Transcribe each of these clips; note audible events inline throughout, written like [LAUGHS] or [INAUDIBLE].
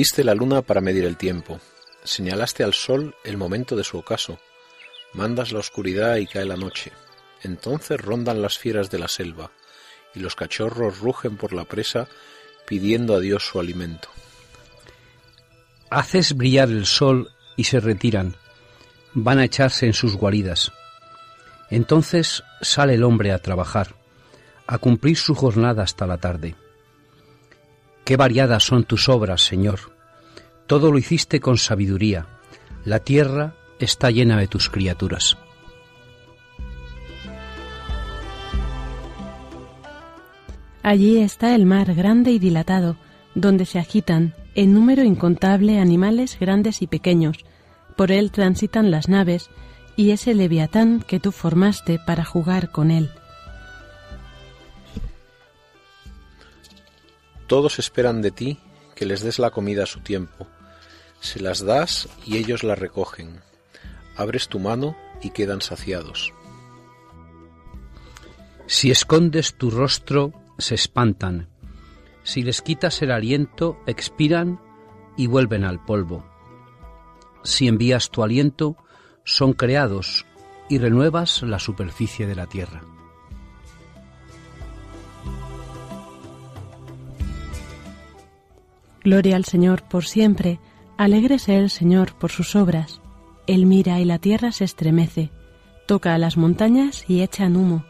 Hiciste la luna para medir el tiempo, señalaste al sol el momento de su ocaso, mandas la oscuridad y cae la noche, entonces rondan las fieras de la selva, y los cachorros rugen por la presa pidiendo a Dios su alimento. Haces brillar el sol y se retiran, van a echarse en sus guaridas. Entonces sale el hombre a trabajar, a cumplir su jornada hasta la tarde. Qué variadas son tus obras, Señor. Todo lo hiciste con sabiduría. La tierra está llena de tus criaturas. Allí está el mar grande y dilatado, donde se agitan, en número incontable, animales grandes y pequeños. Por él transitan las naves, y ese leviatán que tú formaste para jugar con él. Todos esperan de ti que les des la comida a su tiempo. Se las das y ellos la recogen. Abres tu mano y quedan saciados. Si escondes tu rostro, se espantan. Si les quitas el aliento, expiran y vuelven al polvo. Si envías tu aliento, son creados y renuevas la superficie de la tierra. Gloria al Señor por siempre, alégrese el Señor por sus obras. Él mira y la tierra se estremece, toca a las montañas y echan humo.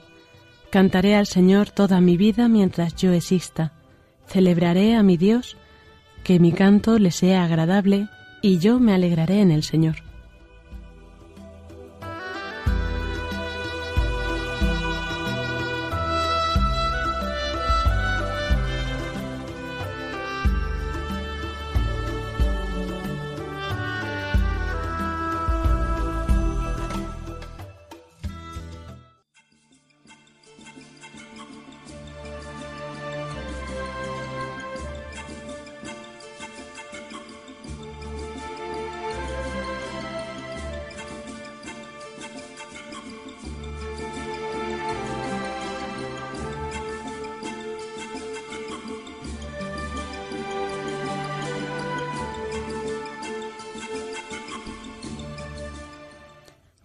Cantaré al Señor toda mi vida mientras yo exista. Celebraré a mi Dios, que mi canto le sea agradable, y yo me alegraré en el Señor.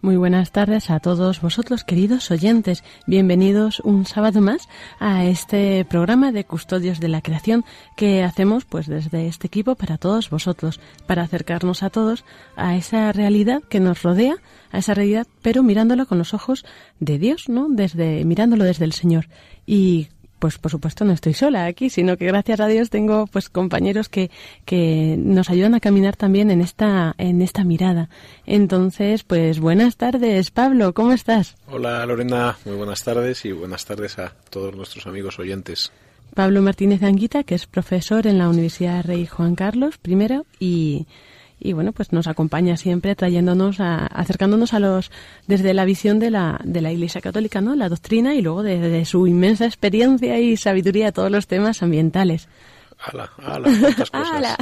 Muy buenas tardes a todos vosotros, queridos oyentes. Bienvenidos un sábado más a este programa de Custodios de la Creación que hacemos pues desde este equipo para todos vosotros, para acercarnos a todos a esa realidad que nos rodea, a esa realidad, pero mirándolo con los ojos de Dios, ¿no? Desde mirándolo desde el Señor. Y pues por supuesto no estoy sola aquí, sino que gracias a Dios tengo pues compañeros que, que nos ayudan a caminar también en esta, en esta mirada. Entonces, pues buenas tardes, Pablo, ¿cómo estás? Hola Lorena, muy buenas tardes y buenas tardes a todos nuestros amigos oyentes. Pablo Martínez Anguita, que es profesor en la Universidad Rey Juan Carlos I y y bueno, pues nos acompaña siempre trayéndonos, a, acercándonos a los, desde la visión de la, de la Iglesia Católica, ¿no? La doctrina y luego desde su inmensa experiencia y sabiduría a todos los temas ambientales. ¡Hala, hala! [LAUGHS] cosas.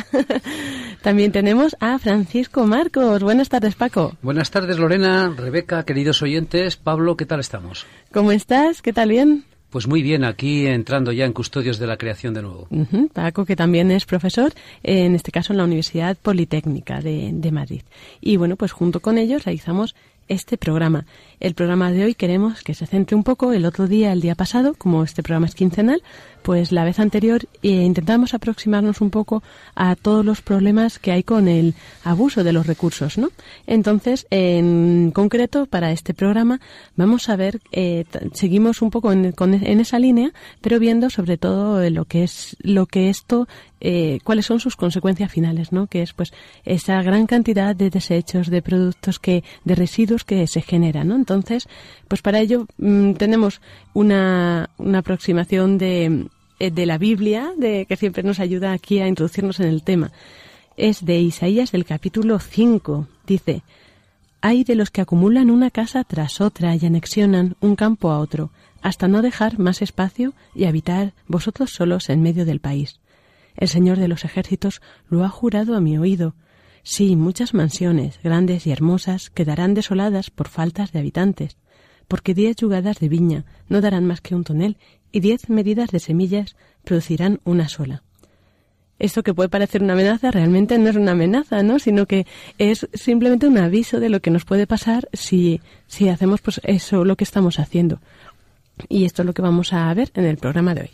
[LAUGHS] También tenemos a Francisco Marcos. Buenas tardes, Paco. Buenas tardes, Lorena, Rebeca, queridos oyentes. Pablo, ¿qué tal estamos? ¿Cómo estás? ¿Qué tal? ¿Bien? Pues muy bien, aquí entrando ya en Custodios de la Creación de nuevo. Paco, que también es profesor, en este caso en la Universidad Politécnica de, de Madrid. Y bueno, pues junto con ellos realizamos este programa. El programa de hoy queremos que se centre un poco el otro día, el día pasado, como este programa es quincenal, pues la vez anterior eh, intentamos aproximarnos un poco a todos los problemas que hay con el abuso de los recursos, ¿no? Entonces, en concreto, para este programa vamos a ver, eh, seguimos un poco en, en, esa línea, pero viendo sobre todo lo que es lo que esto eh, cuáles son sus consecuencias finales, ¿no? Que es pues esa gran cantidad de desechos, de productos que, de residuos que se generan, ¿no? Entonces, pues para ello mm, tenemos una, una aproximación de, eh, de la Biblia, de que siempre nos ayuda aquí a introducirnos en el tema. Es de Isaías del capítulo 5. Dice, hay de los que acumulan una casa tras otra y anexionan un campo a otro, hasta no dejar más espacio y habitar vosotros solos en medio del país. El Señor de los ejércitos lo ha jurado a mi oído. Sí, muchas mansiones, grandes y hermosas, quedarán desoladas por faltas de habitantes, porque diez yugadas de viña no darán más que un tonel y diez medidas de semillas producirán una sola. Esto que puede parecer una amenaza realmente no es una amenaza, ¿no? Sino que es simplemente un aviso de lo que nos puede pasar si, si hacemos pues eso lo que estamos haciendo. Y esto es lo que vamos a ver en el programa de hoy.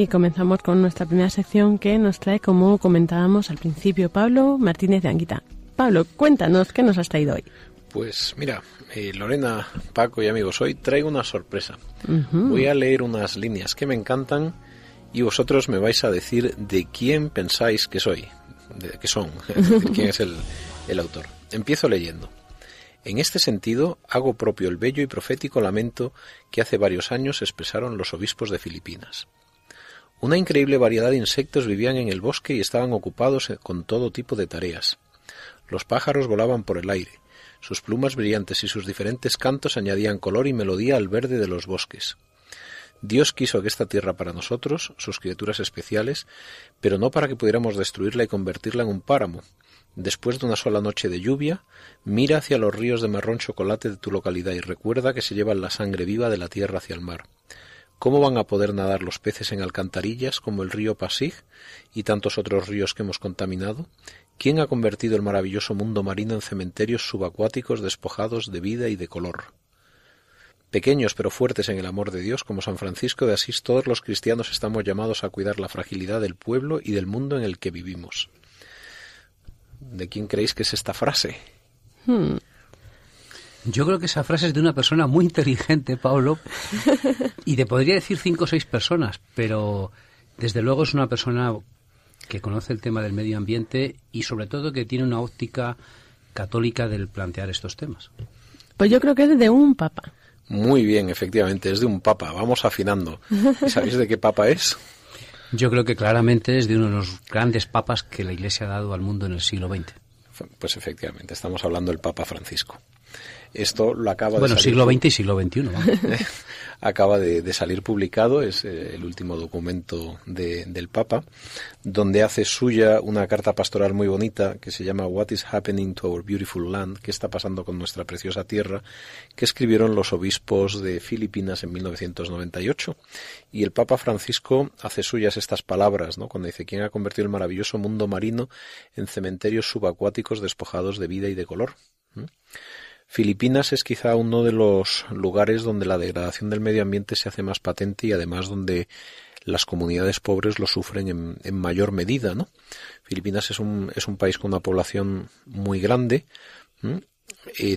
Y comenzamos con nuestra primera sección que nos trae, como comentábamos al principio, Pablo Martínez de Anguita. Pablo, cuéntanos, ¿qué nos has traído hoy? Pues mira, eh, Lorena, Paco y amigos, hoy traigo una sorpresa. Voy a leer unas líneas que me encantan y vosotros me vais a decir de quién pensáis que soy, de que son, [LAUGHS] de quién es el, el autor. Empiezo leyendo. En este sentido, hago propio el bello y profético lamento que hace varios años expresaron los obispos de Filipinas. Una increíble variedad de insectos vivían en el bosque y estaban ocupados con todo tipo de tareas. Los pájaros volaban por el aire. Sus plumas brillantes y sus diferentes cantos añadían color y melodía al verde de los bosques. Dios quiso que esta tierra para nosotros, sus criaturas especiales, pero no para que pudiéramos destruirla y convertirla en un páramo. Después de una sola noche de lluvia, mira hacia los ríos de marrón chocolate de tu localidad y recuerda que se llevan la sangre viva de la tierra hacia el mar. ¿Cómo van a poder nadar los peces en alcantarillas como el río Pasig y tantos otros ríos que hemos contaminado? ¿Quién ha convertido el maravilloso mundo marino en cementerios subacuáticos despojados de vida y de color? Pequeños pero fuertes en el amor de Dios, como San Francisco de Asís, todos los cristianos estamos llamados a cuidar la fragilidad del pueblo y del mundo en el que vivimos. ¿De quién creéis que es esta frase? Hmm. Yo creo que esa frase es de una persona muy inteligente, Pablo, y te podría decir cinco o seis personas, pero desde luego es una persona que conoce el tema del medio ambiente y sobre todo que tiene una óptica católica del plantear estos temas. Pues yo creo que es de un papa. Muy bien, efectivamente, es de un papa. Vamos afinando. ¿Sabéis de qué papa es? Yo creo que claramente es de uno de los grandes papas que la Iglesia ha dado al mundo en el siglo XX. Pues efectivamente, estamos hablando del Papa Francisco. Esto lo acaba bueno, de siglo XX y siglo XXI. [LAUGHS] acaba de, salir publicado, es eh, el último documento del Papa, donde hace suya una carta pastoral muy bonita que se llama What is happening to our beautiful land? ¿Qué está pasando con nuestra preciosa tierra? que escribieron los obispos de Filipinas en 1998. Y el Papa Francisco hace suyas estas palabras, ¿no? cuando dice, ¿quién ha convertido el maravilloso mundo marino en cementerios subacuáticos despojados de vida y de color? ¿Mm? Filipinas es quizá uno de los lugares donde la degradación del medio ambiente se hace más patente y además donde las comunidades pobres lo sufren en, mayor medida, ¿no? Filipinas es un, es un país con una población muy grande,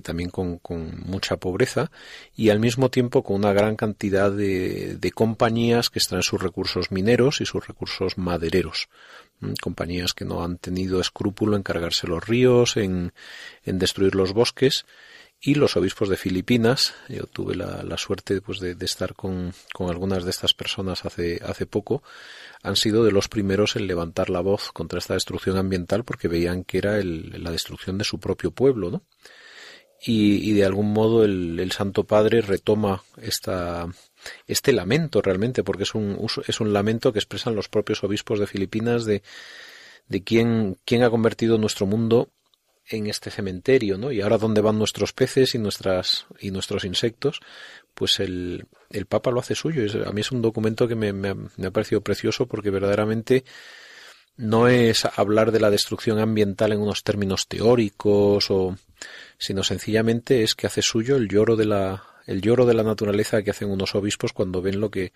también con, mucha pobreza y al mismo tiempo con una gran cantidad de, compañías que extraen sus recursos mineros y sus recursos madereros. Compañías que no han tenido escrúpulo en cargarse los ríos, en, destruir los bosques y los obispos de Filipinas. Yo tuve la, suerte pues, de, estar con, con, algunas de estas personas hace, hace poco. Han sido de los primeros en levantar la voz contra esta destrucción ambiental porque veían que era la destrucción de su propio pueblo, ¿no? y, de algún modo el, Santo Padre retoma esta, este lamento realmente, porque es un, es un lamento que expresan los propios obispos de Filipinas de, de quién, quién ha convertido nuestro mundo en este cementerio, ¿no? Y ahora dónde van nuestros peces y nuestras y nuestros insectos, pues el, el Papa lo hace suyo. a mí es un documento que me, me, ha, parecido precioso porque verdaderamente no es hablar de la destrucción ambiental en unos términos teóricos o sino sencillamente es que hace suyo el lloro de la el lloro de la naturaleza que hacen unos obispos cuando ven lo que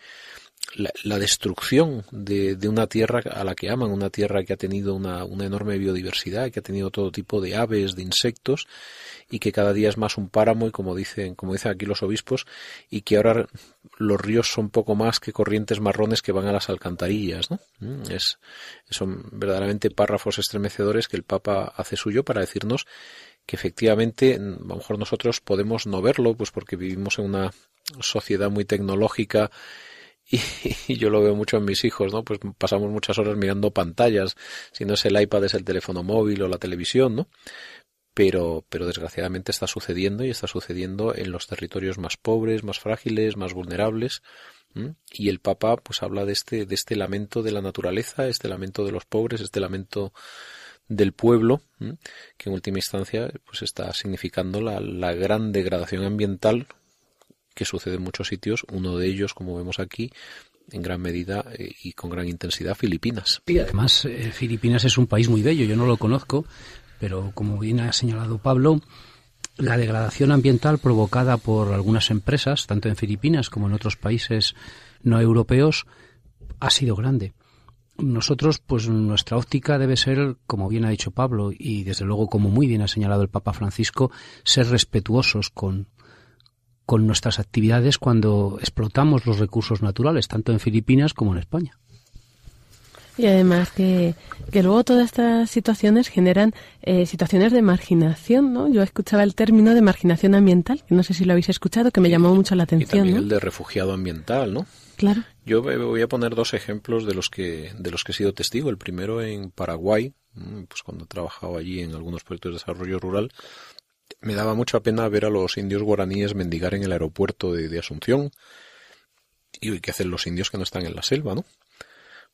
la, destrucción de, de, una tierra a la que aman, una tierra que ha tenido una, una, enorme biodiversidad, que ha tenido todo tipo de aves, de insectos, y que cada día es más un páramo, y como dicen, como dicen aquí los obispos, y que ahora los ríos son poco más que corrientes marrones que van a las alcantarillas, ¿no? Mm, es, son verdaderamente párrafos estremecedores que el Papa hace suyo para decirnos que efectivamente a lo mejor nosotros podemos no verlo, pues porque vivimos en una sociedad muy tecnológica [LAUGHS] y, yo lo veo mucho en mis hijos, ¿no? Pues pasamos muchas horas mirando pantallas, si no es el iPad es el teléfono móvil o la televisión, ¿no? Pero, pero desgraciadamente está sucediendo y está sucediendo en los territorios más pobres, más frágiles, más vulnerables. Y el Papa pues habla de este, de este lamento de la naturaleza, este lamento de los pobres, este lamento del pueblo, que en última instancia pues está significando la, la, gran degradación ambiental que sucede en muchos sitios, uno de ellos, como vemos aquí, en gran medida eh, y con gran intensidad, Filipinas. Y además, eh, Filipinas es un país muy bello, yo no lo conozco, pero como bien ha señalado Pablo, la degradación ambiental provocada por algunas empresas, tanto en Filipinas como en otros países no europeos, ha sido grande nosotros, pues nuestra óptica debe ser, como bien ha dicho Pablo, y desde luego como muy bien ha señalado el Papa Francisco, ser respetuosos con, con nuestras actividades cuando explotamos los recursos naturales, tanto en Filipinas como en España. Y además que, que luego todas estas situaciones generan eh, situaciones de marginación, ¿no? Yo escuchaba el término de marginación ambiental, que no sé si lo habéis escuchado, que me llamó mucho la atención. Y el de refugiado ambiental, ¿no? Yo voy a poner dos ejemplos de los que de los que he sido testigo. El primero en Paraguay, mm, pues cuando he trabajado allí en algunos proyectos de desarrollo rural, me daba mucha pena ver a los indios guaraníes mendigar en el aeropuerto de, de Asunción. Y qué hacen los indios que no están en la selva, ¿no?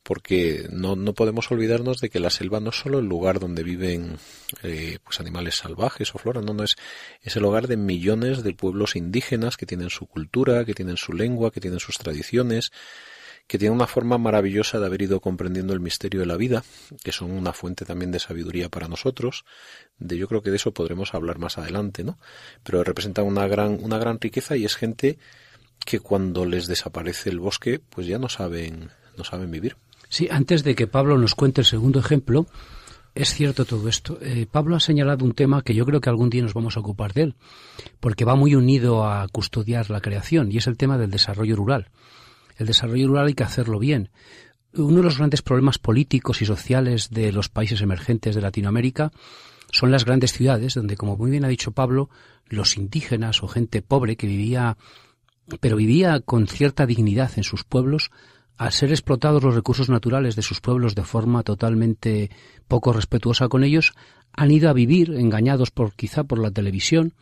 Porque no, no podemos olvidarnos de que la selva no es solo el lugar donde viven eh, pues animales salvajes o flora, no, no es, es el hogar de millones de pueblos indígenas que tienen su cultura, que tienen su lengua, que tienen sus tradiciones, que tienen una forma maravillosa de haber ido comprendiendo el misterio de la vida, que son una fuente también de sabiduría para nosotros. De yo creo que de eso podremos hablar más adelante, ¿no? Pero representan una gran, una gran riqueza y es gente que cuando les desaparece el bosque, pues ya no saben, no saben vivir. Sí, antes de que Pablo nos cuente el segundo ejemplo, es cierto todo esto. Eh, Pablo ha señalado un tema que yo creo que algún día nos vamos a ocupar de él, porque va muy unido a custodiar la creación, y es el tema del desarrollo rural. El desarrollo rural hay que hacerlo bien. Uno de los grandes problemas políticos y sociales de los países emergentes de Latinoamérica son las grandes ciudades, donde, como muy bien ha dicho Pablo, los indígenas o gente pobre que vivía, pero vivía con cierta dignidad en sus pueblos, al ser explotados los recursos naturales de sus pueblos de forma totalmente poco respetuosa con ellos, han ido a vivir, engañados por quizá por la televisión,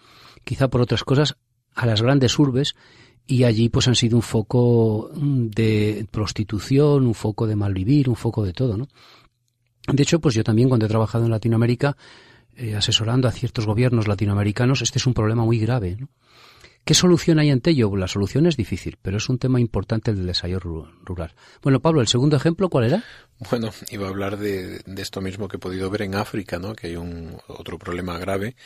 quizá por otras cosas, a las grandes urbes y allí pues han sido un foco de prostitución, un foco de malvivir, un foco de todo, ¿no? De hecho, pues yo también cuando he trabajado en Latinoamérica, eh, asesorando a ciertos gobiernos latinoamericanos, este es un problema muy grave, ¿no? ¿Qué solución hay ante ello? La solución es difícil, pero es un tema importante el del desarrollo rural. Bueno, Pablo, ¿el segundo ejemplo cuál era? Bueno, iba a hablar de, esto mismo que he podido ver en África, ¿no? Que hay un otro problema grave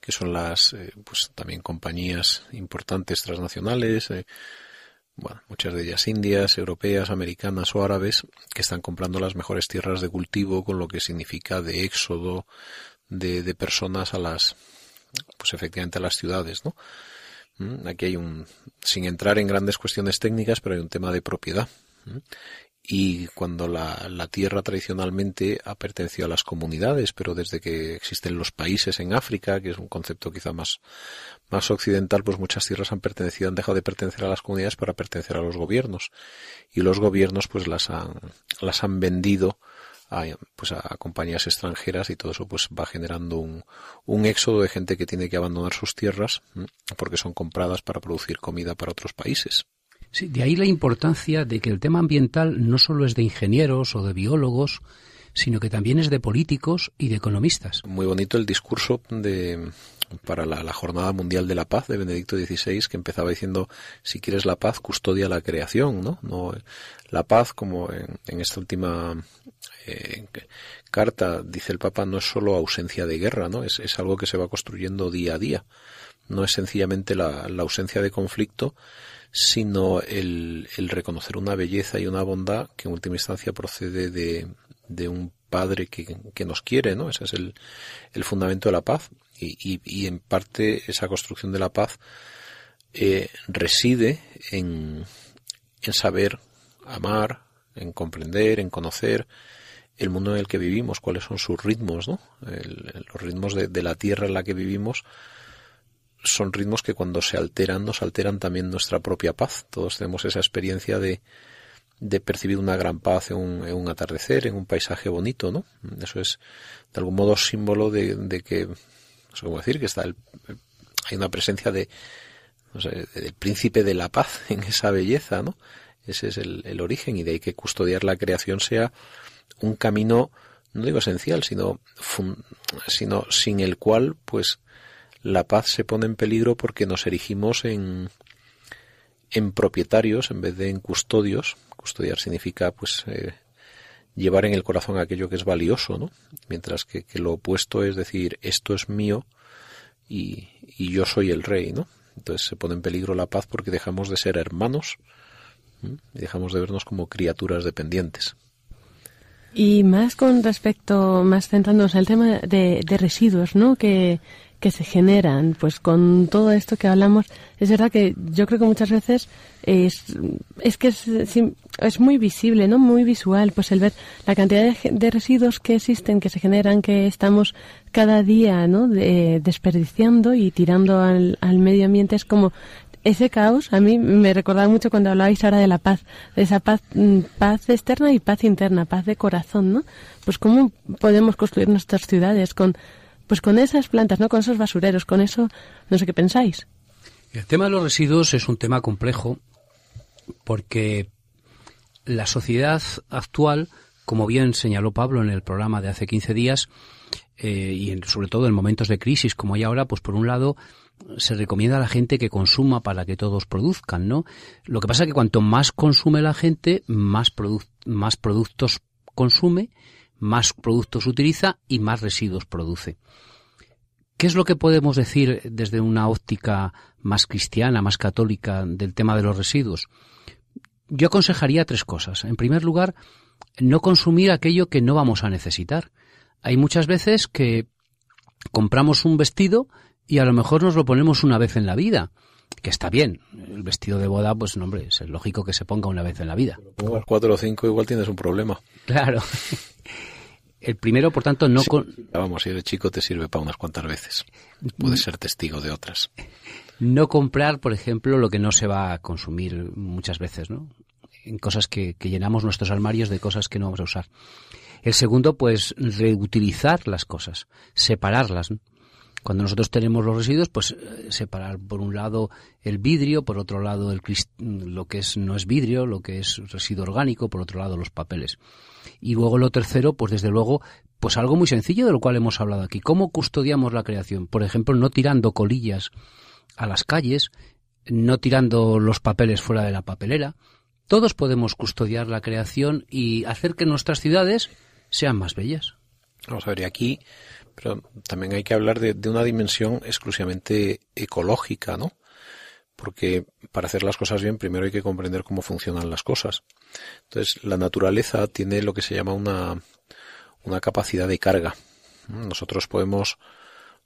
que son las, eh, pues también compañías importantes transnacionales, eh, bueno, muchas de ellas indias, europeas, americanas o árabes, que están comprando las mejores tierras de cultivo, con lo que significa de éxodo de, de personas a las pues efectivamente a las ciudades, ¿no? Mm, aquí hay un, sin entrar en grandes cuestiones técnicas, pero hay un tema de propiedad. Mm, y cuando la, la, tierra tradicionalmente ha pertenecido a las comunidades, pero desde que existen los países en África, que es un concepto quizá más, más occidental, pues muchas tierras han pertenecido, han dejado de pertenecer a las comunidades para pertenecer a los gobiernos. Y los gobiernos pues las han, las han vendido a, pues a compañías extranjeras y todo eso pues va generando un, un éxodo de gente que tiene que abandonar sus tierras porque son compradas para producir comida para otros países. De ahí la importancia de que el tema ambiental no solo es de ingenieros o de biólogos, sino que también es de políticos y de economistas. Muy bonito el discurso de para la, Jornada Mundial de la Paz de Benedicto XVI, que empezaba diciendo, si quieres la paz, custodia la creación, ¿no? no la paz, como en, esta última eh, carta dice el Papa, no es solo ausencia de guerra, ¿no? Es, algo que se va construyendo día a día. No es sencillamente la, ausencia de conflicto, sino el, reconocer una belleza y una bondad que en última instancia procede de, de un Padre que, que, nos quiere, ¿no? Ese es el, el fundamento de la paz y, y, y, en parte esa construcción de la paz eh, reside en, en saber amar, en comprender, en conocer el mundo en el que vivimos, cuáles son sus ritmos, ¿no? El, los ritmos de, de la tierra en la que vivimos son ritmos que cuando se alteran nos alteran también nuestra propia paz. Todos tenemos esa experiencia de, de percibir una gran paz en un, atardecer, en un paisaje bonito, ¿no? Eso es de algún modo símbolo de, de que, no sé cómo decir, que está el, hay una presencia de, del príncipe de la paz [LAUGHS] en esa belleza, ¿no? Ese es el, origen y de ahí que custodiar la creación sea un camino, no digo esencial, sino, sino sin el cual, pues, la paz se pone en peligro porque nos erigimos en, en propietarios en vez de en custodios. Custodiar significa, pues, eh, llevar en el corazón aquello que es valioso, ¿no? Mientras que, que, lo opuesto es decir, esto es mío y, y, yo soy el rey, ¿no? Entonces se pone en peligro la paz porque dejamos de ser hermanos y dejamos de vernos como criaturas dependientes. Y más con respecto, más centrándonos en el tema de, de residuos, ¿no? Que, que se generan, pues con todo esto que hablamos, es verdad que yo creo que muchas veces es, es que es, muy visible, ¿no? Muy visual, pues el ver la cantidad de, de residuos que existen, que se generan, que estamos cada día, ¿no? De, desperdiciando y tirando al, al medio ambiente es como ese caos a mí me recordaba mucho cuando hablabais ahora de la paz, de esa paz, mm, paz externa y paz interna, paz de corazón, ¿no? Pues cómo podemos construir nuestras ciudades con pues con esas plantas, ¿no? Con esos basureros, con eso, no sé qué pensáis. El tema de los residuos es un tema complejo porque la sociedad actual, como bien señaló Pablo en el programa de hace 15 días, eh, y en, sobre todo en momentos de crisis como hay ahora, pues por un lado se recomienda a la gente que consuma para que todos produzcan, ¿no? Lo que pasa es que cuanto más consume la gente, más, produ más productos consume más productos utiliza y más residuos produce. ¿Qué es lo que podemos decir desde una óptica más cristiana, más católica del tema de los residuos? Yo aconsejaría tres cosas. En primer lugar, no consumir aquello que no vamos a necesitar. Hay muchas veces que compramos un vestido y a lo mejor nos lo ponemos una vez en la vida que está bien. El vestido de boda, pues no, hombre, es lógico que se ponga una vez en la vida. Cuatro o cinco igual tienes un problema. Claro. [LAUGHS] El primero, por tanto, no... Sí, con... Vamos, si eres chico te sirve para unas cuantas veces. Puedes ser testigo de otras. [LAUGHS] No comprar, por ejemplo, lo que no se va a consumir muchas veces, ¿no? En cosas que, que llenamos nuestros armarios de cosas que no vamos a usar. El segundo, pues, reutilizar las cosas, separarlas. ¿no? Cuando nosotros tenemos los residuos, pues eh, separar por un lado el vidrio, por otro lado el lo que es no es vidrio, lo que es residuo orgánico, por otro lado los papeles. Y luego lo tercero, pues desde luego, pues algo muy sencillo de lo cual hemos hablado aquí. ¿Cómo custodiamos la creación? Por ejemplo, no tirando colillas a las calles, no tirando los papeles fuera de la papelera. Todos podemos custodiar la creación y hacer que nuestras ciudades sean más bellas. Vamos a ver, aquí pero también hay que hablar de, de, una dimensión exclusivamente ecológica, ¿no? Porque para hacer las cosas bien, primero hay que comprender cómo funcionan las cosas. Entonces, la naturaleza tiene lo que se llama una, una capacidad de carga. Nosotros podemos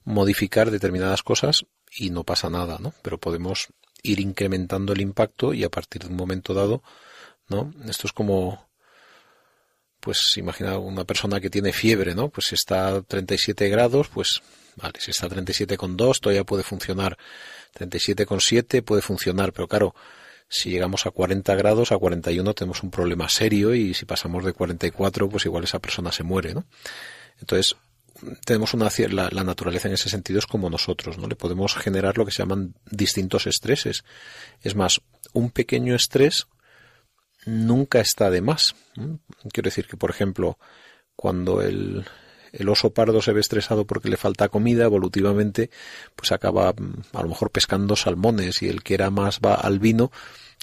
modificar determinadas cosas y no pasa nada, ¿no? Pero podemos ir incrementando el impacto y a partir de un momento dado, ¿no? Esto es como, pues imagina una persona que tiene fiebre, ¿no? Pues si está a 37 grados, pues vale, si está a 37,2 todavía puede funcionar, 37,7 puede funcionar, pero claro, si llegamos a 40 grados, a 41 tenemos un problema serio y si pasamos de 44, pues igual esa persona se muere, ¿no? Entonces, tenemos una la, la, naturaleza en ese sentido es como nosotros, ¿no? Le podemos generar lo que se llaman distintos estreses. Es más, un pequeño estrés nunca está de más. Quiero decir que, por ejemplo, cuando el, oso pardo se ve estresado porque le falta comida, evolutivamente, pues acaba a lo mejor pescando salmones y el que era más va al vino,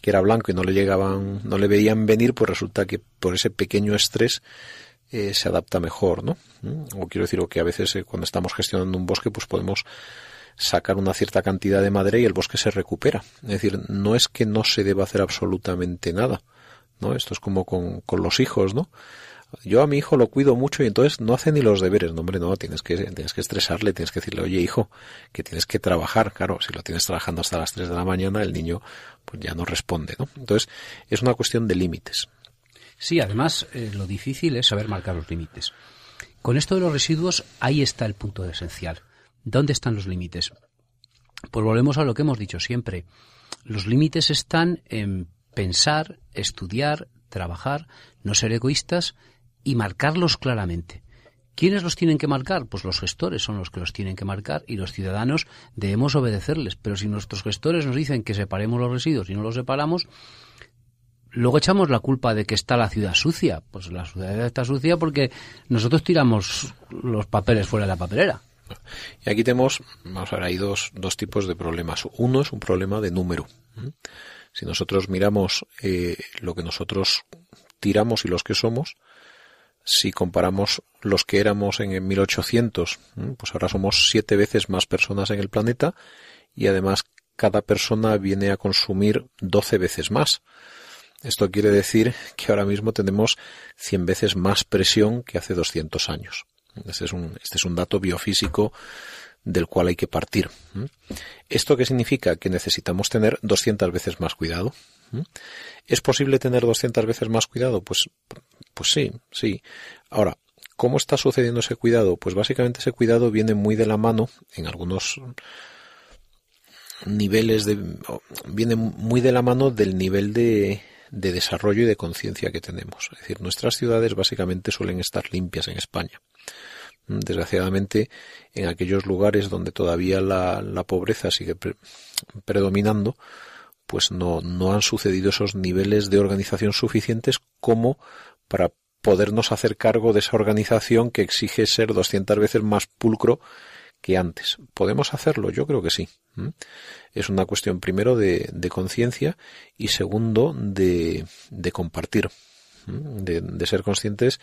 que era blanco y no le llegaban, no le veían venir, pues resulta que por ese pequeño estrés eh, se adapta mejor, ¿no? O quiero decir que a veces eh, cuando estamos gestionando un bosque, pues podemos sacar una cierta cantidad de madera y el bosque se recupera. Es decir, no es que no se deba hacer absolutamente nada, Esto es como con, con los hijos, ¿no? Yo a mi hijo lo cuido mucho y entonces no hace ni los deberes. No, hombre, no, tienes que, tienes que estresarle, tienes que decirle, oye, hijo, que tienes que trabajar. Claro, si lo tienes trabajando hasta las 3 de la mañana, el niño pues ya no responde, ¿no? Entonces, es una cuestión de límites. Sí, además eh, lo difícil es saber marcar los límites. Con esto de los residuos, ahí está el punto esencial. ¿Dónde están los límites? Pues volvemos a lo que hemos dicho siempre. Los límites están en pensar, estudiar, trabajar, no ser egoístas y marcarlos claramente. ¿Quiénes los tienen que marcar? Pues los gestores son los que los tienen que marcar y los ciudadanos debemos obedecerles. Pero si nuestros gestores nos dicen que separemos los residuos y no los separamos, Luego echamos la culpa de que está la ciudad sucia. Pues la ciudad está sucia porque nosotros tiramos los papeles fuera de la papelera. Y aquí tenemos, vamos a ver, hay dos, dos tipos de problemas. Uno es un problema de número. Si nosotros miramos eh, lo que nosotros tiramos y los que somos, si comparamos los que éramos en 1800, pues ahora somos siete veces más personas en el planeta y además cada persona viene a consumir doce veces más. Esto quiere decir que ahora mismo tenemos 100 veces más presión que hace 200 años. Este es un, este es un dato biofísico del cual hay que partir. ¿Esto qué significa? Que necesitamos tener 200 veces más cuidado. ¿Es posible tener 200 veces más cuidado? Pues, pues sí, sí. Ahora, ¿cómo está sucediendo ese cuidado? Pues básicamente ese cuidado viene muy de la mano en algunos niveles de viene muy de la mano del nivel de, de desarrollo y de conciencia que tenemos. Es decir, nuestras ciudades básicamente suelen estar limpias en España. Desgraciadamente, en aquellos lugares donde todavía la, pobreza sigue predominando, pues no, no han sucedido esos niveles de organización suficientes como para podernos hacer cargo de esa organización que exige ser 200 veces más pulcro que antes. ¿Podemos hacerlo? Yo creo que sí. Es una cuestión primero de, conciencia y segundo de, compartir, de, ser conscientes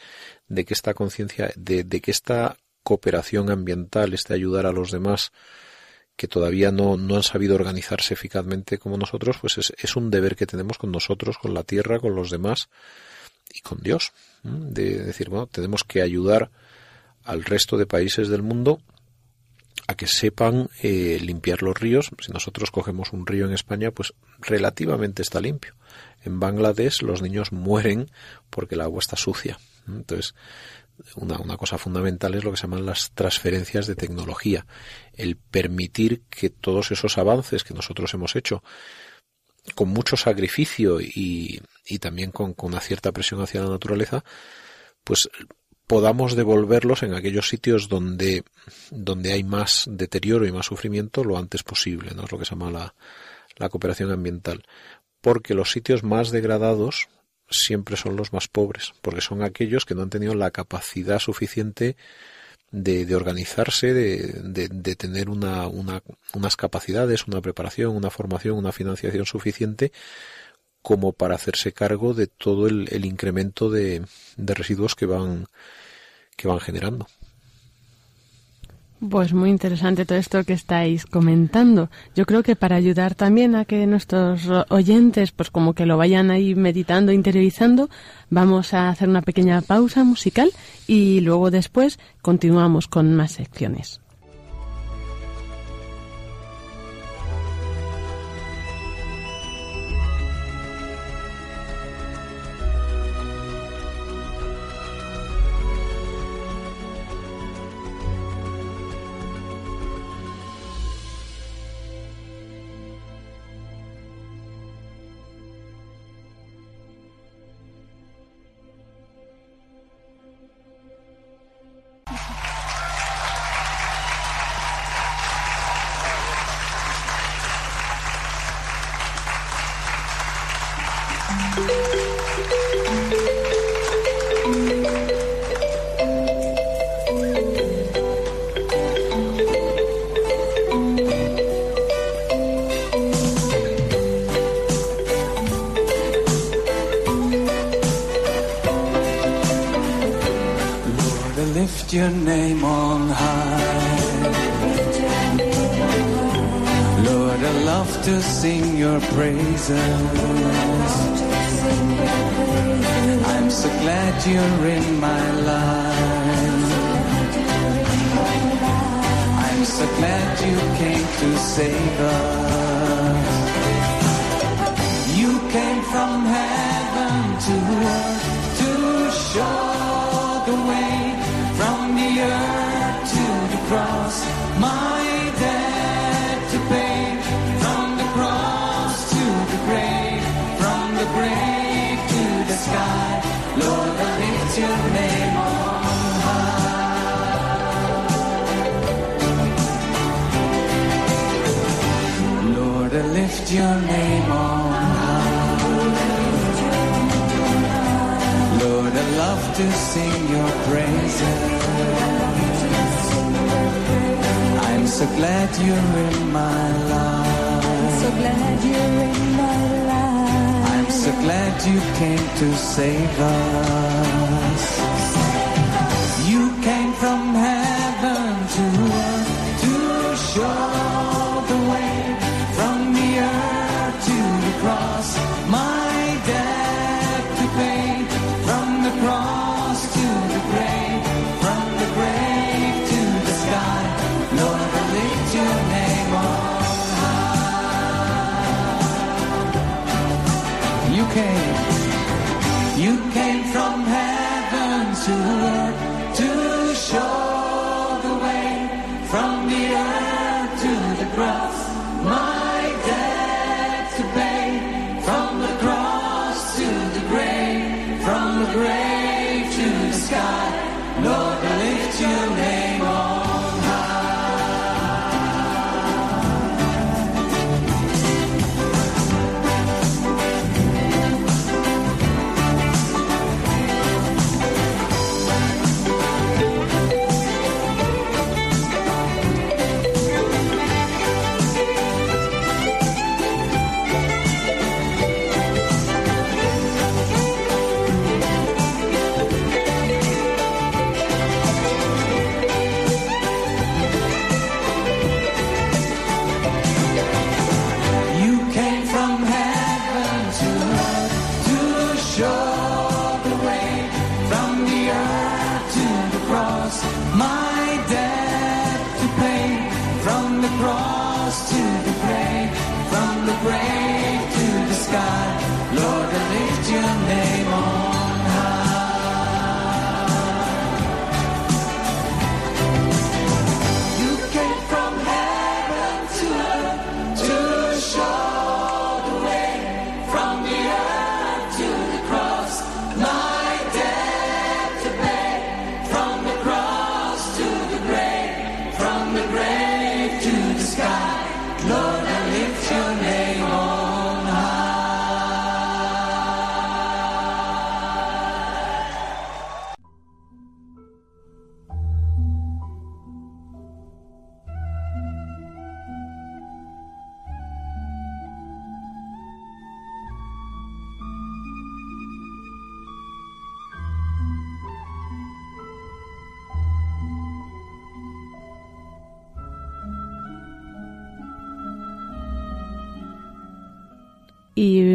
de que esta conciencia, de, que esta cooperación ambiental, este ayudar a los demás, que todavía no, no han sabido organizarse eficazmente como nosotros, pues es, es, un deber que tenemos con nosotros, con la tierra, con los demás y con Dios. De decir, bueno, tenemos que ayudar al resto de países del mundo a que sepan eh, limpiar los ríos. Si nosotros cogemos un río en España, pues relativamente está limpio. En Bangladesh los niños mueren porque el agua está sucia. Entonces, una, una, cosa fundamental es lo que se llaman las transferencias de tecnología. El permitir que todos esos avances que nosotros hemos hecho con mucho sacrificio y, también con, con, una cierta presión hacia la naturaleza, pues podamos devolverlos en aquellos sitios donde, donde hay más deterioro y más sufrimiento lo antes posible, ¿no? Es lo que se llama la, la cooperación ambiental. Porque los sitios más degradados siempre son los más pobres, porque son aquellos que no han tenido la capacidad suficiente de, de organizarse, de, de, de tener una, una, unas capacidades, una preparación, una formación, una financiación suficiente como para hacerse cargo de todo el, incremento de, de residuos que van que van generando. Pues muy interesante todo esto que estáis comentando. Yo creo que para ayudar también a que nuestros oyentes, pues como que lo vayan ahí meditando, interiorizando, vamos a hacer una pequeña pausa musical y luego después continuamos con más secciones. I'm so glad you're in my life. to lift your name on high. Lord, I love to sing your praises. I'm so glad you're in my life. I'm so glad you're in my life. I'm so glad you came to save us.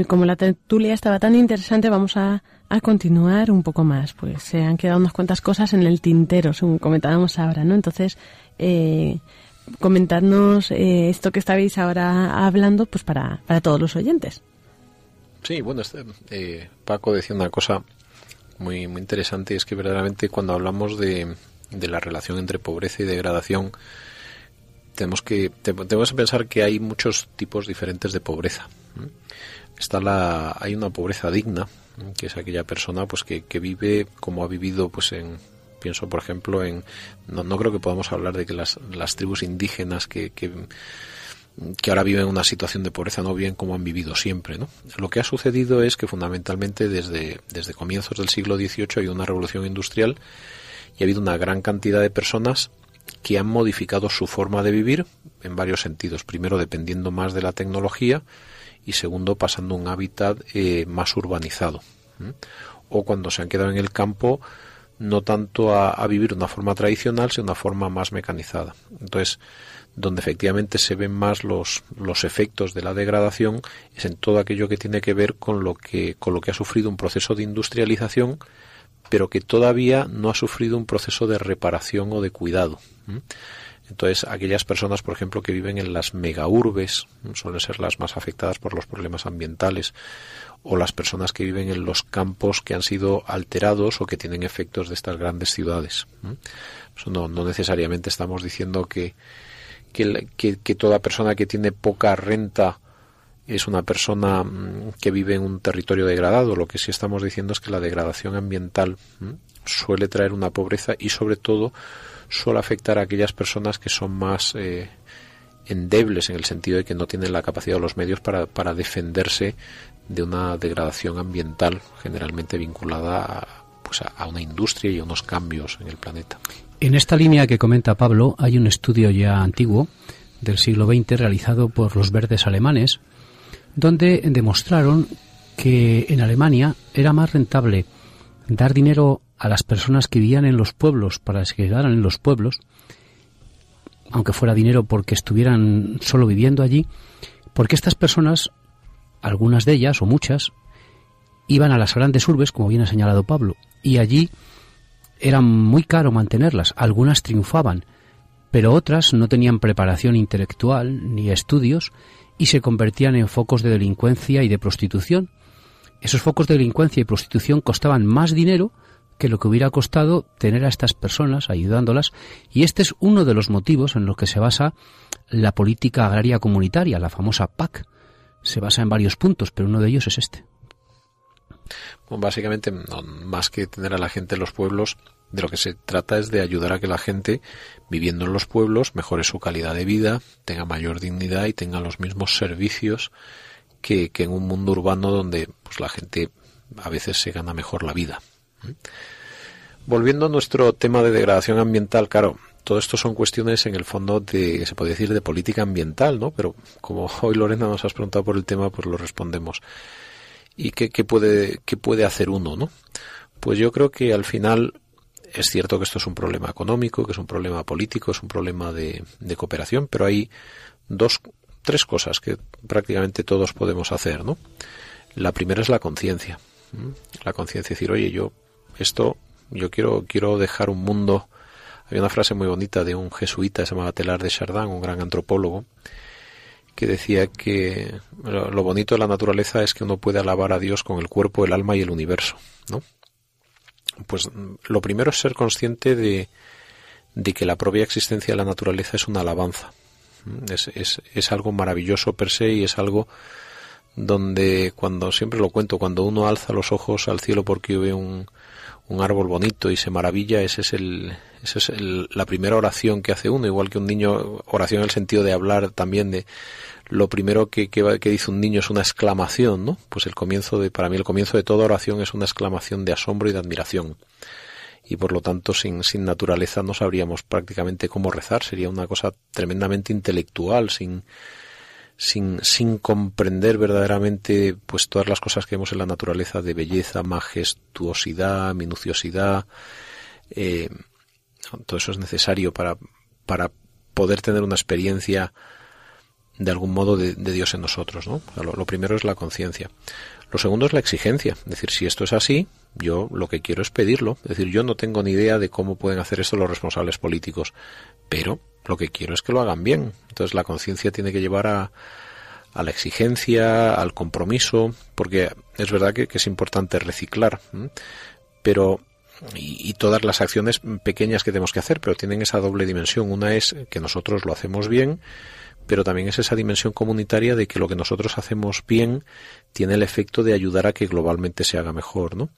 como la tertulia estaba tan interesante, vamos a, a, continuar un poco más, pues se han quedado unas cuantas cosas en el tintero, según comentábamos ahora, ¿no? Entonces, eh, comentadnos eh, esto que estabais ahora hablando, pues para, para todos los oyentes. Sí, bueno, este, eh, Paco decía una cosa muy, muy interesante, y es que verdaderamente cuando hablamos de, de la relación entre pobreza y degradación, tenemos que, tenemos que pensar que hay muchos tipos diferentes de pobreza está la hay una pobreza digna que es aquella persona pues que, que vive como ha vivido pues en pienso por ejemplo en no, no creo que podamos hablar de que las, las tribus indígenas que, que, ahora viven una situación de pobreza no bien como han vivido siempre ¿no? lo que ha sucedido es que fundamentalmente desde desde comienzos del siglo XVIII hay una revolución industrial y ha habido una gran cantidad de personas que han modificado su forma de vivir en varios sentidos primero dependiendo más de la tecnología y segundo, pasando a un hábitat eh, más urbanizado. O cuando se han quedado en el campo, no tanto a, a vivir de una forma tradicional, sino una forma más mecanizada. Entonces, donde efectivamente se ven más los, los efectos de la degradación es en todo aquello que tiene que ver con lo que, con lo que ha sufrido un proceso de industrialización, pero que todavía no ha sufrido un proceso de reparación o de cuidado. Entonces, aquellas personas, por ejemplo, que viven en las megaurbes, suelen ser las más afectadas por los problemas ambientales, o las personas que viven en los campos que han sido alterados o que tienen efectos de estas grandes ciudades. no, necesariamente estamos diciendo que, que, toda persona que tiene poca renta es una persona mm, que vive en un territorio degradado. Lo que sí estamos diciendo es que la degradación ambiental suele traer una pobreza y sobre todo suele afectar a aquellas personas que son más eh, endebles en el sentido de que no tienen la capacidad o los medios para, para defenderse de una degradación ambiental generalmente vinculada a, pues a una industria y a unos cambios en el planeta. En esta línea que comenta Pablo hay un estudio ya antiguo del siglo XX realizado por los verdes alemanes, donde demostraron que en Alemania era más rentable dar dinero a las personas que vivían en los pueblos para que quedaran en los pueblos, aunque fuera dinero porque estuvieran solo viviendo allí, porque estas personas, algunas de ellas o muchas, iban a las grandes urbes, como bien ha señalado Pablo, y allí era muy caro mantenerlas. Algunas triunfaban, pero otras no tenían preparación intelectual ni estudios y se convertían en focos de delincuencia y de prostitución. Esos focos de delincuencia y prostitución costaban más dinero que lo que hubiera costado tener a estas personas ayudándolas y este es uno de los motivos en los que se basa la política agraria comunitaria, la famosa PAC. Se basa en varios puntos, pero uno de ellos es este. básicamente, más que tener a la gente en los pueblos, de lo que se trata es de ayudar a que la gente viviendo en los pueblos mejore su calidad de vida, tenga mayor dignidad y tenga los mismos servicios que, en un mundo urbano donde pues, la gente a veces se gana mejor la vida. Volviendo a nuestro tema de degradación ambiental, claro, todo esto son cuestiones en el fondo de, se puede decir, de política ambiental, ¿no? Pero como [LAUGHS] hoy Lorena nos has preguntado por el tema, pues lo respondemos. ¿Y qué, qué puede, qué puede hacer uno, no? Pues yo creo que al final es cierto que esto es un problema económico, que es un problema político, es un problema de, cooperación, pero hay dos, tres cosas que prácticamente todos podemos hacer, ¿no? La primera es la conciencia. La conciencia, decir, oye, yo esto, yo quiero, quiero dejar un mundo. Hay una frase muy bonita de un jesuita, se llamaba Telar de Chardin, un gran antropólogo, que decía que lo bonito de la naturaleza es que uno puede alabar a Dios con el cuerpo, el alma y el universo, ¿no? Pues lo primero es ser consciente de, de que la propia existencia de la naturaleza es una alabanza. Es, es, es, algo maravilloso per se y es algo donde cuando siempre lo cuento, cuando uno alza los ojos al cielo porque ve un, un árbol bonito y se maravilla, ese es el, esa es el, la primera oración que hace uno, igual que un niño, oración en el sentido de hablar también de lo primero que, que, que, dice un niño es una exclamación, ¿no? Pues el comienzo de, para mí el comienzo de toda oración es una exclamación de asombro y de admiración. Y por lo tanto, sin, sin naturaleza no sabríamos prácticamente cómo rezar, sería una cosa tremendamente intelectual, sin, sin, sin comprender verdaderamente pues todas las cosas que vemos en la naturaleza de belleza, majestuosidad, minuciosidad, eh, todo eso es necesario para, para poder tener una experiencia de algún modo de, Dios en nosotros. ¿no? lo, primero es la conciencia. Lo segundo es la exigencia. Es decir, si esto es así, yo lo que quiero es pedirlo. Es decir, yo no tengo ni idea de cómo pueden hacer esto los responsables políticos, pero lo que quiero es que lo hagan bien. Entonces la conciencia tiene que llevar a, a la exigencia, al compromiso, porque es verdad que, es importante reciclar, pero y, todas las acciones pequeñas que tenemos que hacer, pero tienen esa doble dimensión. Una es que nosotros lo hacemos bien pero también es esa dimensión comunitaria de que lo que nosotros hacemos bien tiene el efecto de ayudar a que globalmente se haga mejor, ¿no?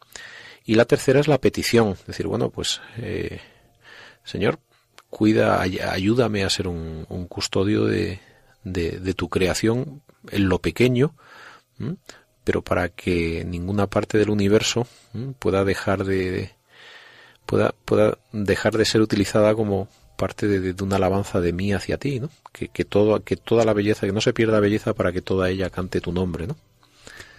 Y la tercera es la petición, decir, bueno, pues, eh, Señor, cuida, ayúdame a ser un, custodio de, de, tu creación en lo pequeño, pero para que ninguna parte del universo pueda dejar de pueda, pueda dejar de ser utilizada como parte de, de una alabanza de mí hacia ti, ¿no? Que, que todo, que toda la belleza, que no se pierda belleza para que toda ella cante tu nombre, ¿no?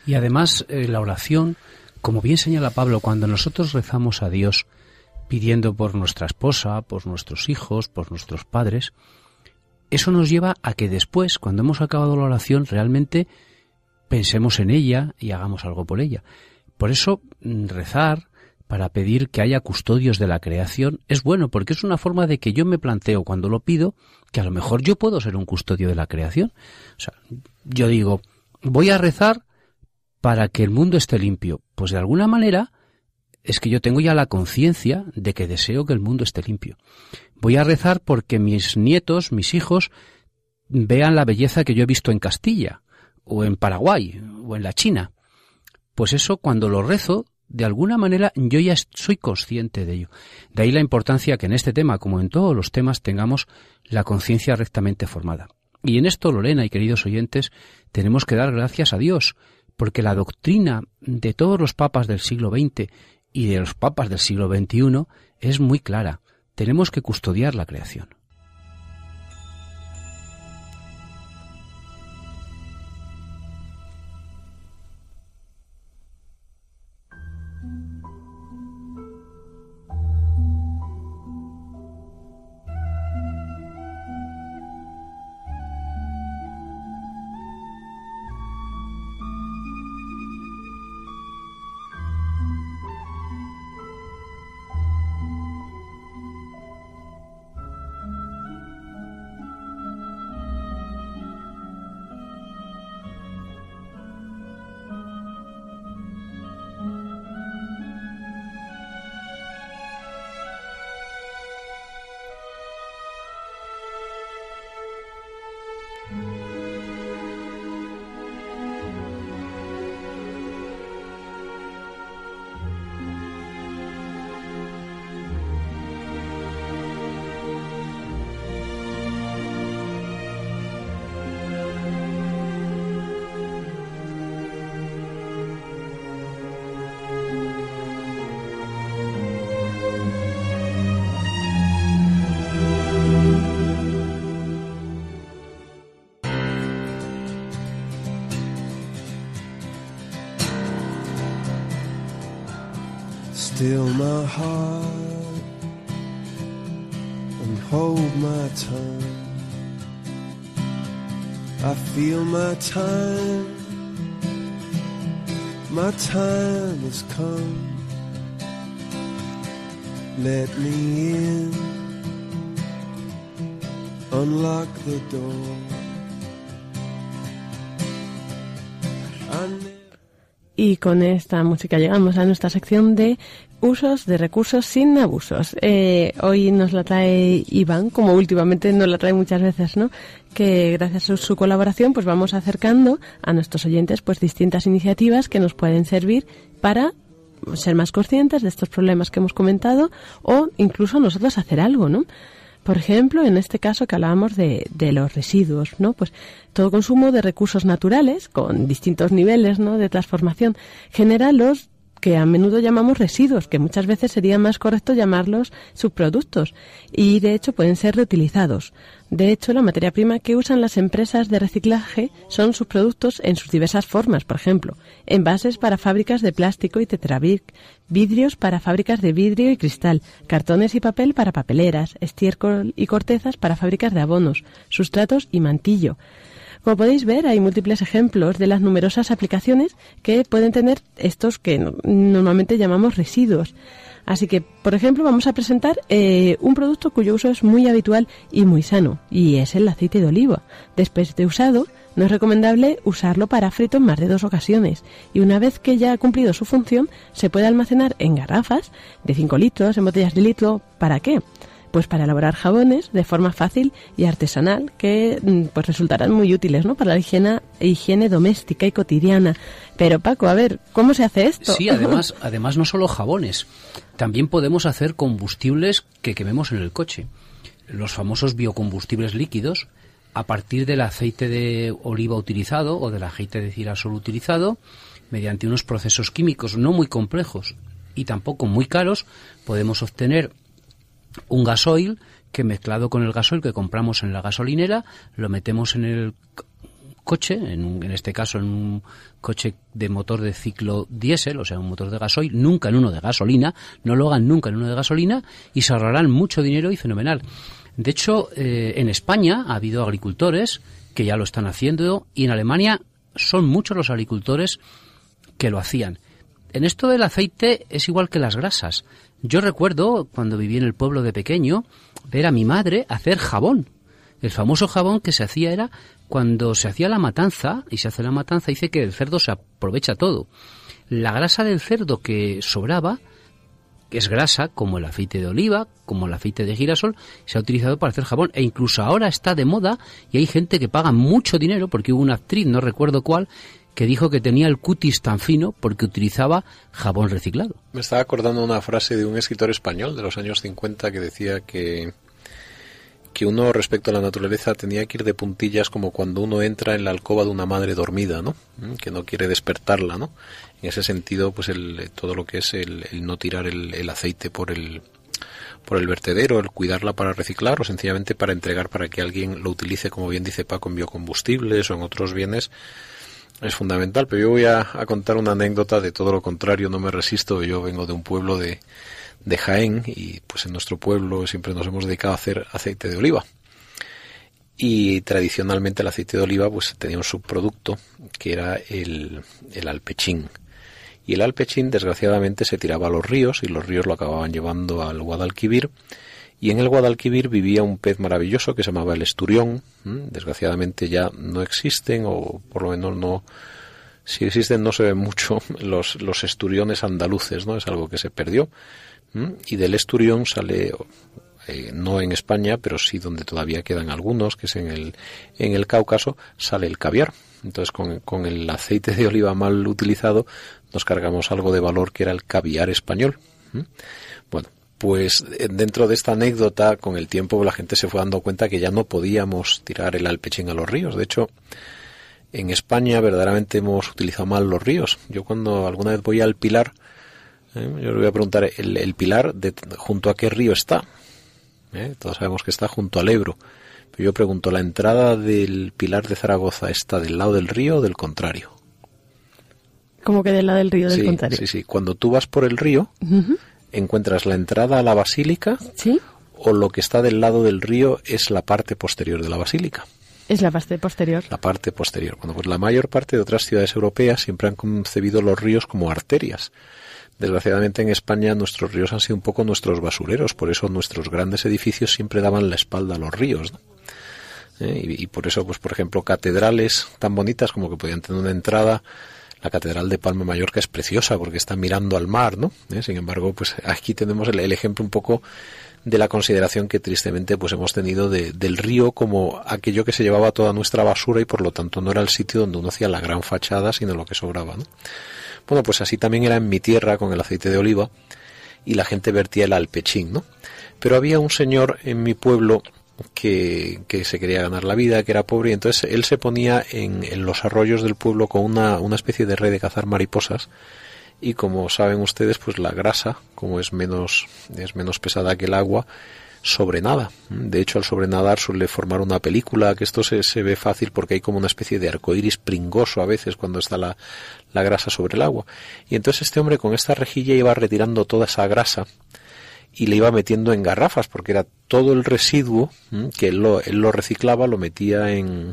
Y además eh, la oración, como bien señala Pablo, cuando nosotros rezamos a Dios pidiendo por nuestra esposa, por nuestros hijos, por nuestros padres, eso nos lleva a que después, cuando hemos acabado la oración, realmente pensemos en ella y hagamos algo por ella. Por eso, mm, rezar para pedir que haya custodios de la creación es bueno, porque es una forma de que yo me planteo cuando lo pido que a lo mejor yo puedo ser un custodio de la creación. O sea, yo digo, voy a rezar para que el mundo esté limpio. Pues de alguna manera es que yo tengo ya la conciencia de que deseo que el mundo esté limpio. Voy a rezar porque mis nietos, mis hijos, vean la belleza que yo he visto en Castilla, o en Paraguay, o en la China. Pues eso, cuando lo rezo, de alguna manera yo ya soy consciente de ello. De ahí la importancia que en este tema, como en todos los temas, tengamos la conciencia rectamente formada. Y en esto, Lorena y queridos oyentes, tenemos que dar gracias a Dios, porque la doctrina de todos los papas del siglo XX y de los papas del siglo XXI es muy clara. Tenemos que custodiar la creación. Still my heart and hold my tongue. I feel my time, my time has come. Let me in, unlock the door. Y con esta música llegamos a nuestra sección de usos de recursos sin abusos. Eh, hoy nos la trae Iván, como últimamente nos la trae muchas veces, ¿no? Que gracias a su colaboración, pues vamos acercando a nuestros oyentes, pues distintas iniciativas que nos pueden servir para ser más conscientes de estos problemas que hemos comentado o incluso nosotros hacer algo, ¿no? Por ejemplo, en este caso que hablábamos de, de los residuos, ¿no? Pues todo consumo de recursos naturales con distintos niveles, ¿no? De transformación genera los que a menudo llamamos residuos, que muchas veces sería más correcto llamarlos subproductos y de hecho pueden ser reutilizados. De hecho, la materia prima que usan las empresas de reciclaje son subproductos en sus diversas formas, por ejemplo, envases para fábricas de plástico y tetrabric, vidrios para fábricas de vidrio y cristal, cartones y papel para papeleras, estiércol y cortezas para fábricas de abonos, sustratos y mantillo. Como podéis ver, hay múltiples ejemplos de las numerosas aplicaciones que pueden tener estos que no- normalmente llamamos residuos. Así que, por ejemplo, vamos a presentar eh, un producto cuyo uso es muy habitual y muy sano, y es el aceite de oliva. Después de usado, no es recomendable usarlo para frito en más de dos ocasiones, y una vez que ya ha cumplido su función, se puede almacenar en garrafas de 5 litros, en botellas de litro. ¿Para qué? Pues para elaborar jabones de forma fácil y artesanal que mm, pues resultarán muy útiles ¿no? para la higiene, higiene doméstica y cotidiana. Pero Paco, a ver, ¿cómo se hace esto? Sí, además, [LAUGHS] además no solo jabones, también podemos hacer combustibles que quememos en el coche. Los famosos biocombustibles líquidos, a partir del aceite de oliva utilizado o del aceite de girasol utilizado, mediante unos procesos químicos no muy complejos y tampoco muy caros, podemos obtener un gasoil que mezclado con el gasoil que compramos en la gasolinera, lo metemos en el coche, en, un- en este caso en un coche de motor de ciclo diésel, o sea, un motor de gasoil, nunca en uno de gasolina, no lo hagan nunca en uno de gasolina y se ahorrarán mucho dinero y fenomenal. De hecho, eh, en España ha habido agricultores que ya lo están haciendo y en Alemania son muchos los agricultores que lo hacían. En esto del aceite es igual que las grasas. Yo recuerdo cuando viví en el pueblo de pequeño ver a mi madre hacer jabón. El famoso jabón que se hacía era cuando se hacía la matanza, y se hace la matanza, dice que el cerdo se aprovecha todo. La grasa del cerdo que sobraba, que es grasa, como el aceite de oliva, como el aceite de girasol, se ha utilizado para hacer jabón. E incluso ahora está de moda y hay gente que paga mucho dinero, porque hubo una actriz, no recuerdo cuál, que dijo que tenía el cutis tan fino porque utilizaba jabón reciclado. Me estaba acordando una frase de un escritor español de los años 50 que decía que, que uno respecto a la naturaleza tenía que ir de puntillas como cuando uno entra en la alcoba de una madre dormida, ¿no? Mm, Que no quiere despertarla, ¿no? En ese sentido, pues el, todo lo que es el, el no tirar el, el aceite por el por el vertedero, el cuidarla para reciclar o sencillamente para entregar para que alguien lo utilice, como bien dice Paco, en biocombustibles o en otros bienes, es fundamental. Pero yo voy a, a contar una anécdota de todo lo contrario, no me resisto. Yo vengo de un pueblo de, de Jaén y pues en nuestro pueblo siempre nos hemos dedicado a hacer aceite de oliva. Y tradicionalmente el aceite de oliva pues tenía un subproducto que era el, el alpechín. Y el alpechín desgraciadamente se tiraba a los ríos y los ríos lo acababan llevando al Guadalquivir. Y en el Guadalquivir vivía un pez maravilloso que se llamaba el esturión. ¿m? Desgraciadamente ya no existen o por lo menos no, si existen no se ven mucho [LAUGHS] los, los esturiones andaluces, ¿no? Es algo que se perdió. ¿m? Y del esturión sale, eh, no en España, pero sí donde todavía quedan algunos, que es en el, en el Cáucaso, sale el caviar. Entonces con, con el aceite de oliva mal utilizado nos cargamos algo de valor que era el caviar español. ¿m? Pues eh, dentro de esta anécdota, con el tiempo la gente se fue dando cuenta que ya no podíamos tirar el alpechín a los ríos. De hecho, en España verdaderamente hemos utilizado mal los ríos. Yo cuando alguna vez voy al Pilar, ¿eh? yo le voy a preguntar, ¿el, el Pilar de, junto a qué río está? ¿Eh? Todos sabemos que está junto al Ebro. Pero yo pregunto, ¿la entrada del Pilar de Zaragoza está del lado del río o del contrario? Como que del lado del río del sí, contrario. sí, sí. Cuando tú vas por el río. Encuentras la entrada a la basílica Sí, o lo que está del lado del río es la parte posterior de la basílica. es la parte posterior. La parte posterior. Bueno, pues la mayor parte de otras ciudades europeas siempre han concebido los ríos como arterias. Desgraciadamente en España nuestros ríos han sido un poco nuestros basureros, por eso nuestros grandes edificios siempre daban la espalda a los ríos. ¿no? ¿Eh? Y, y por eso, pues por ejemplo, catedrales tan bonitas como que podían tener una entrada. La catedral de Palma Mallorca es preciosa porque está mirando al mar, ¿no? ¿Eh? Sin embargo, pues aquí tenemos el, el ejemplo un poco de la consideración que tristemente pues hemos tenido de- del río como aquello que se llevaba toda nuestra basura y por lo tanto no era el sitio donde uno hacía la gran fachada sino lo que sobraba ¿no? bueno pues así también era en mi tierra con el aceite de oliva y la gente vertía el alpechín ¿no? pero había un señor en mi pueblo que, se quería ganar la vida, que era pobre, y entonces él se ponía en, en los arroyos del pueblo con una, una especie de red de cazar mariposas. Y como saben ustedes pues la grasa como es menos es menos pesada que el agua sobrenada. De hecho al sobrenadar suele formar una película que esto se, se ve fácil porque hay como una especie de arcoíris pringoso a veces cuando está la, la grasa sobre el agua. Y entonces este hombre con esta rejilla iba retirando toda esa grasa y le iba metiendo en garrafas porque era todo el residuo que él lo, él lo reciclaba lo metía en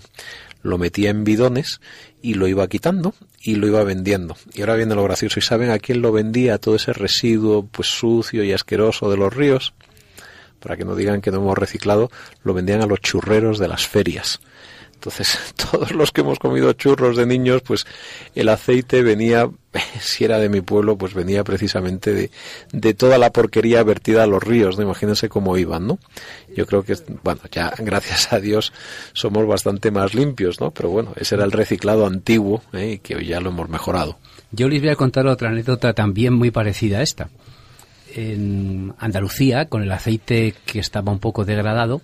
lo metía en bidones y lo iba quitando y lo iba vendiendo. Y ahora viene lo gracioso. ¿Y saben a quién lo vendía todo ese residuo pues sucio y asqueroso de los ríos? Para que no digan que no hemos reciclado, lo vendían a los churreros de las ferias. Entonces, [LAUGHS] todos los que hemos comido churros de niños, pues el aceite venía, [LAUGHS] si era de mi pueblo, pues venía precisamente de, de toda la porquería vertida a los ríos, ¿no? Imagínense cómo iban, ¿no? Yo creo que, bueno, ya [LAUGHS] gracias a Dios somos bastante más limpios, ¿no? Pero bueno, ese era el reciclado antiguo, ¿eh? y que hoy ya lo hemos mejorado. Yo les voy a contar otra anécdota también muy parecida a esta. En Andalucía, con el aceite que estaba un poco degradado,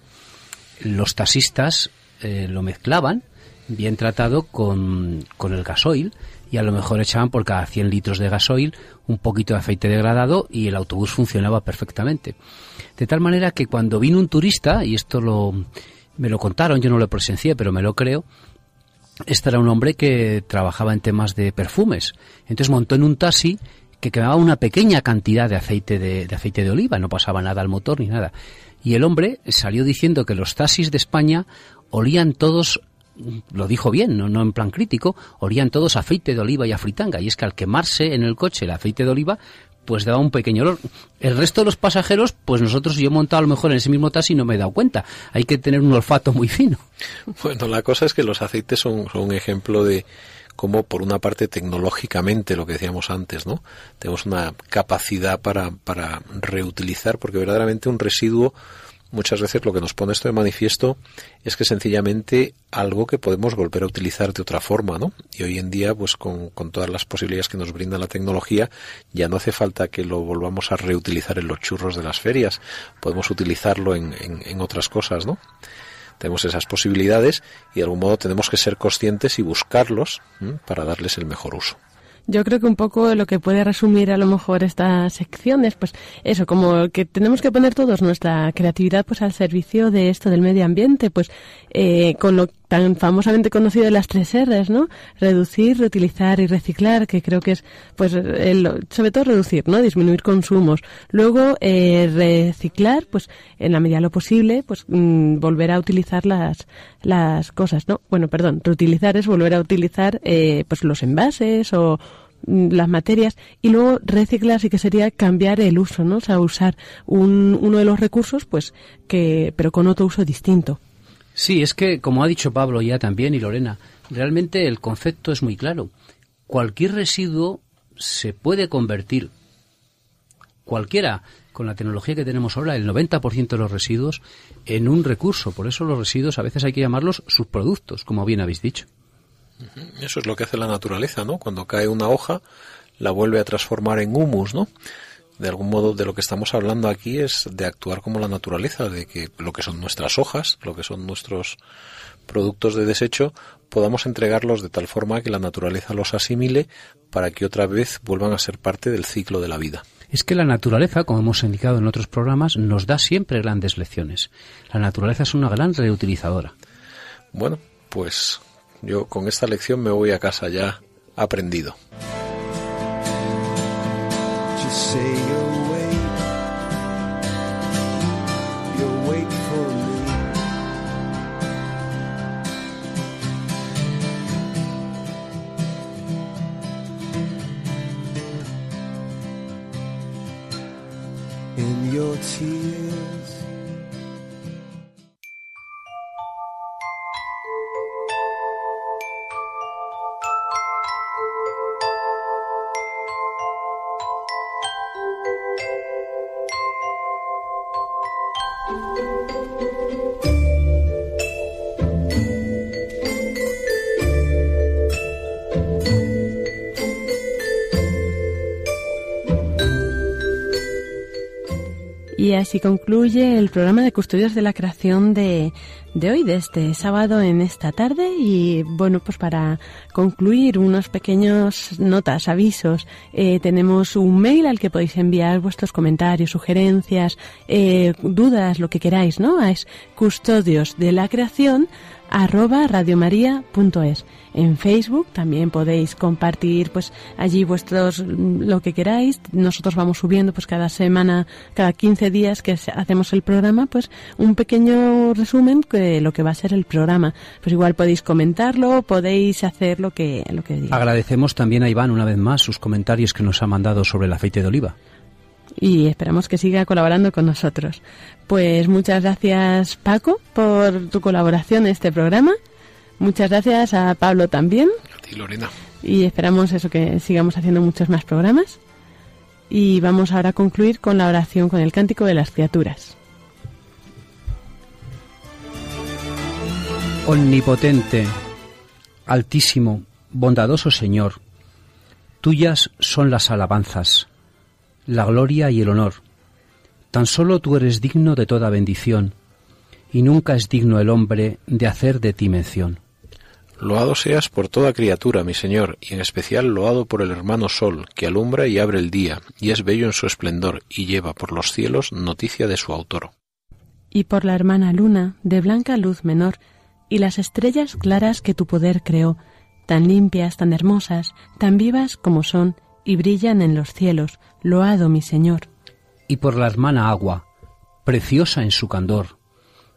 los taxistas eh, lo mezclaban bien tratado con, con el gasoil y a lo mejor echaban por cada 100 litros de gasoil un poquito de aceite degradado y el autobús funcionaba perfectamente. De tal manera que cuando vino un turista, y esto lo, me lo contaron, yo no lo presencié, pero me lo creo, este era un hombre que trabajaba en temas de perfumes. Entonces montó en un taxi que quemaba una pequeña cantidad de aceite de, de aceite de oliva, no pasaba nada al motor ni nada. Y el hombre salió diciendo que los taxis de España olían todos lo dijo bien, no, en plan crítico, olían todos aceite de oliva y a fritanga. Y es que al quemarse en el coche el aceite de oliva, pues daba un pequeño olor. El resto de los pasajeros, pues nosotros, yo he montado a lo mejor en ese mismo taxi y no me he dado cuenta. Hay que tener un olfato muy fino. [LAUGHS] Bueno, la cosa es que los aceites son, son un ejemplo de cómo, por una parte, tecnológicamente, lo que decíamos antes, ¿no? Tenemos una capacidad para, para reutilizar, porque verdaderamente un residuo muchas veces lo que nos pone esto de manifiesto es que sencillamente algo que podemos volver a utilizar de otra forma, ¿no? Y hoy en día, pues con, con, todas las posibilidades que nos brinda la tecnología, ya no hace falta que lo volvamos a reutilizar en los churros de las ferias, podemos utilizarlo en, en, otras cosas, ¿no? Tenemos esas posibilidades y de algún modo tenemos que ser conscientes y buscarlos para darles el mejor uso. Yo creo que un poco lo que puede resumir a lo mejor esta sección es pues eso, como que tenemos que poner todos nuestra creatividad pues al servicio de esto del medio ambiente, pues eh, con lo tan famosamente conocido de las tres R's, ¿no? Reducir, reutilizar y reciclar, que creo que es, pues, el, sobre todo reducir, ¿no? Disminuir consumos. Luego, eh, reciclar, pues, en la medida de lo posible, pues, mmm, volver a utilizar las, las cosas, ¿no? Bueno, perdón, reutilizar es volver a utilizar, eh, pues, los envases o, mm, las materias y luego reciclar sí que sería cambiar el uso, ¿no? O sea, usar un, uno de los recursos, pues, que, pero con otro uso distinto. Sí, es que, como ha dicho Pablo ya también y Lorena, realmente el concepto es muy claro. Cualquier residuo se puede convertir, cualquiera, con la tecnología que tenemos ahora, el 90% de los residuos, en un recurso. Por eso los residuos a veces hay que llamarlos subproductos, como bien habéis dicho. Eso es lo que hace la naturaleza, ¿no? Cuando cae una hoja, la vuelve a transformar en humus, ¿no? De algún modo de lo que estamos hablando aquí es de actuar como la naturaleza, de que lo que son nuestras hojas, lo que son nuestros productos de desecho, podamos entregarlos de tal forma que la naturaleza los asimile para que otra vez vuelvan a ser parte del ciclo de la vida. Es que la naturaleza, como hemos indicado en otros programas, nos da siempre grandes lecciones. La naturaleza es una gran reutilizadora. Bueno, pues yo con esta lección me voy a casa ya aprendido. to say your así concluye el programa de Custodios de la Creación de, de hoy, de este sábado en esta tarde. Y bueno, pues para concluir, unos pequeños notas, avisos. Eh, tenemos un mail al que podéis enviar vuestros comentarios, sugerencias, eh, dudas, lo que queráis, ¿no? Es custodios de la creación arroba radiomaria.es. En Facebook también podéis compartir pues allí vuestros lo que queráis. Nosotros vamos subiendo pues cada semana, cada 15 días que hacemos el programa, pues un pequeño resumen de lo que va a ser el programa. Pues igual podéis comentarlo, podéis hacer lo que lo que diga. Agradecemos también a Iván una vez más sus comentarios que nos ha mandado sobre el aceite de oliva y esperamos que siga colaborando con nosotros. Pues muchas gracias Paco por tu colaboración en este programa. Muchas gracias a Pablo también. A ti, Lorena. Y esperamos eso que sigamos haciendo muchos más programas. Y vamos ahora a concluir con la oración con el cántico de las criaturas. Omnipotente, altísimo, bondadoso Señor, tuyas son las alabanzas la gloria y el honor. Tan solo tú eres digno de toda bendición, y nunca es digno el hombre de hacer de ti mención. Loado seas por toda criatura, mi Señor, y en especial loado por el hermano Sol, que alumbra y abre el día, y es bello en su esplendor, y lleva por los cielos noticia de su autor. Y por la hermana Luna, de blanca luz menor, y las estrellas claras que tu poder creó, tan limpias, tan hermosas, tan vivas como son, y brillan en los cielos, loado mi Señor. Y por la hermana Agua, preciosa en su candor,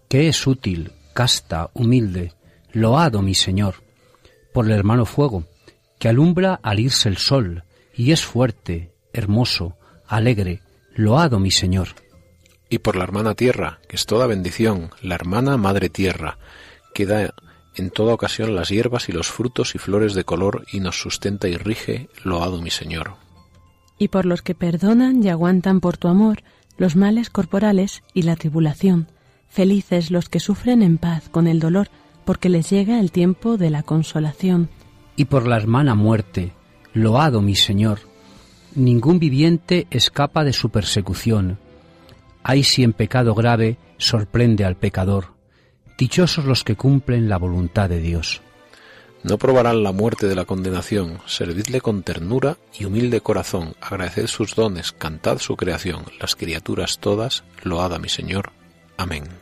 que es útil, casta, humilde, loado mi Señor, por el hermano fuego, que alumbra al irse el sol, y es fuerte, hermoso, alegre, loado mi Señor. Y por la hermana tierra, que es toda bendición, la hermana madre tierra, que da en toda ocasión las hierbas y los frutos y flores de color y nos sustenta y rige, loado mi Señor. Y por los que perdonan y aguantan por tu amor los males corporales y la tribulación, felices los que sufren en paz con el dolor, porque les llega el tiempo de la consolación. Y por la hermana muerte, loado mi Señor, ningún viviente escapa de su persecución. Hay si en pecado grave sorprende al pecador. Dichosos los que cumplen la voluntad de Dios. No probarán la muerte de la condenación, servidle con ternura y humilde corazón, agradeced sus dones, cantad su creación, las criaturas todas, loada mi Señor. Amén.